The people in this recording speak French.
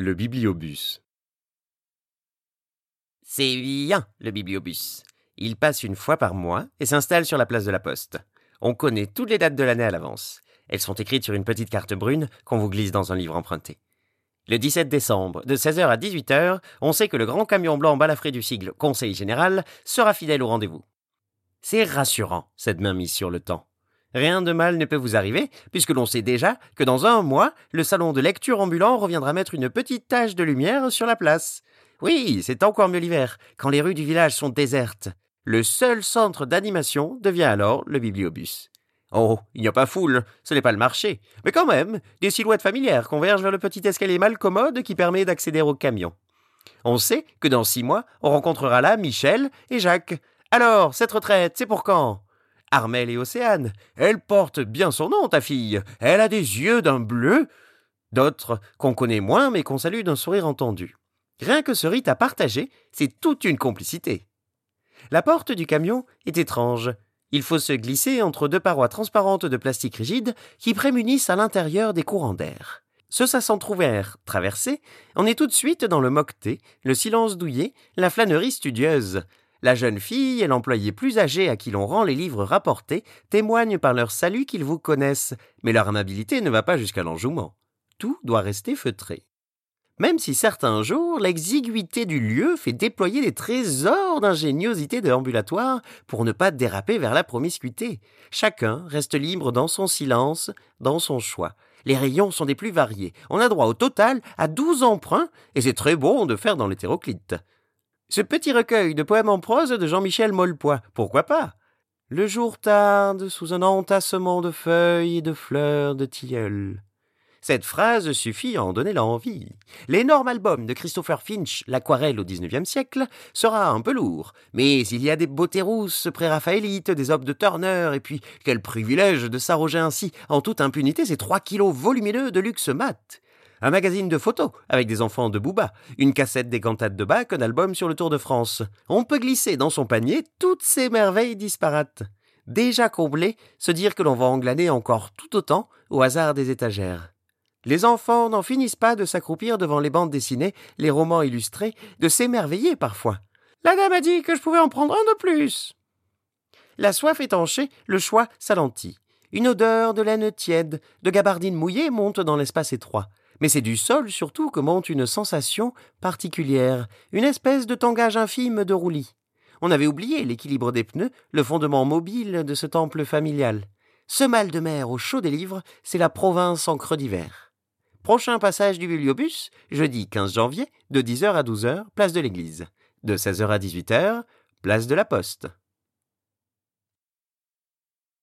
Le bibliobus. C'est bien, le bibliobus. Il passe une fois par mois et s'installe sur la place de la Poste. On connaît toutes les dates de l'année à l'avance. Elles sont écrites sur une petite carte brune qu'on vous glisse dans un livre emprunté. Le 17 décembre, de 16h à 18h, on sait que le grand camion blanc balafré du sigle Conseil général sera fidèle au rendez-vous. C'est rassurant, cette main mise sur le temps. Rien de mal ne peut vous arriver, puisque l'on sait déjà que dans un mois, le salon de lecture ambulant reviendra mettre une petite tache de lumière sur la place. Oui, c'est encore mieux l'hiver, quand les rues du village sont désertes. Le seul centre d'animation devient alors le bibliobus. Oh, il n'y a pas foule, ce n'est pas le marché, mais quand même, des silhouettes familières convergent vers le petit escalier mal commode qui permet d'accéder au camion. On sait que dans six mois, on rencontrera là Michel et Jacques. Alors, cette retraite, c'est pour quand? Armel et Océane. Elle porte bien son nom, ta fille. Elle a des yeux d'un bleu. D'autres qu'on connaît moins, mais qu'on salue d'un sourire entendu. Rien que ce rite à partager, c'est toute une complicité. La porte du camion est étrange. Il faut se glisser entre deux parois transparentes de plastique rigide qui prémunissent à l'intérieur des courants d'air. Ce ça s'entrouvert, traversé, on est tout de suite dans le moqueté, le silence douillet, la flânerie studieuse, la jeune fille et l'employé plus âgé à qui l'on rend les livres rapportés témoignent par leur salut qu'ils vous connaissent, mais leur amabilité ne va pas jusqu'à l'enjouement. Tout doit rester feutré. Même si certains jours, l'exiguïté du lieu fait déployer des trésors d'ingéniosité de l'ambulatoire pour ne pas déraper vers la promiscuité. Chacun reste libre dans son silence, dans son choix. Les rayons sont des plus variés. On a droit au total à douze emprunts, et c'est très bon de faire dans l'hétéroclite. Ce petit recueil de poèmes en prose de Jean-Michel Molpois, pourquoi pas? Le jour tarde sous un entassement de feuilles et de fleurs de tilleul. Cette phrase suffit à en donner l'envie. L'énorme album de Christopher Finch, L'aquarelle au XIXe siècle, sera un peu lourd, mais il y a des beautés rousses pré-raphaélites, des obes de Turner, et puis quel privilège de s'arroger ainsi, en toute impunité, ces trois kilos volumineux de luxe mat un magazine de photos avec des enfants de Booba, une cassette des cantates de Bach, un album sur le Tour de France. On peut glisser dans son panier toutes ces merveilles disparates. Déjà comblé, se dire que l'on va englaner encore tout autant au hasard des étagères. Les enfants n'en finissent pas de s'accroupir devant les bandes dessinées, les romans illustrés, de s'émerveiller parfois. La dame a dit que je pouvais en prendre un de plus. La soif étanchée, le choix s'alentit. Une odeur de laine tiède, de gabardine mouillée monte dans l'espace étroit mais c'est du sol surtout que monte une sensation particulière, une espèce de tangage infime de roulis. On avait oublié l'équilibre des pneus, le fondement mobile de ce temple familial. Ce mal de mer au chaud des livres, c'est la province en creux d'hiver. Prochain passage du bibliobus, jeudi 15 janvier, de 10h à 12h, place de l'église. De 16h à 18h, place de la poste.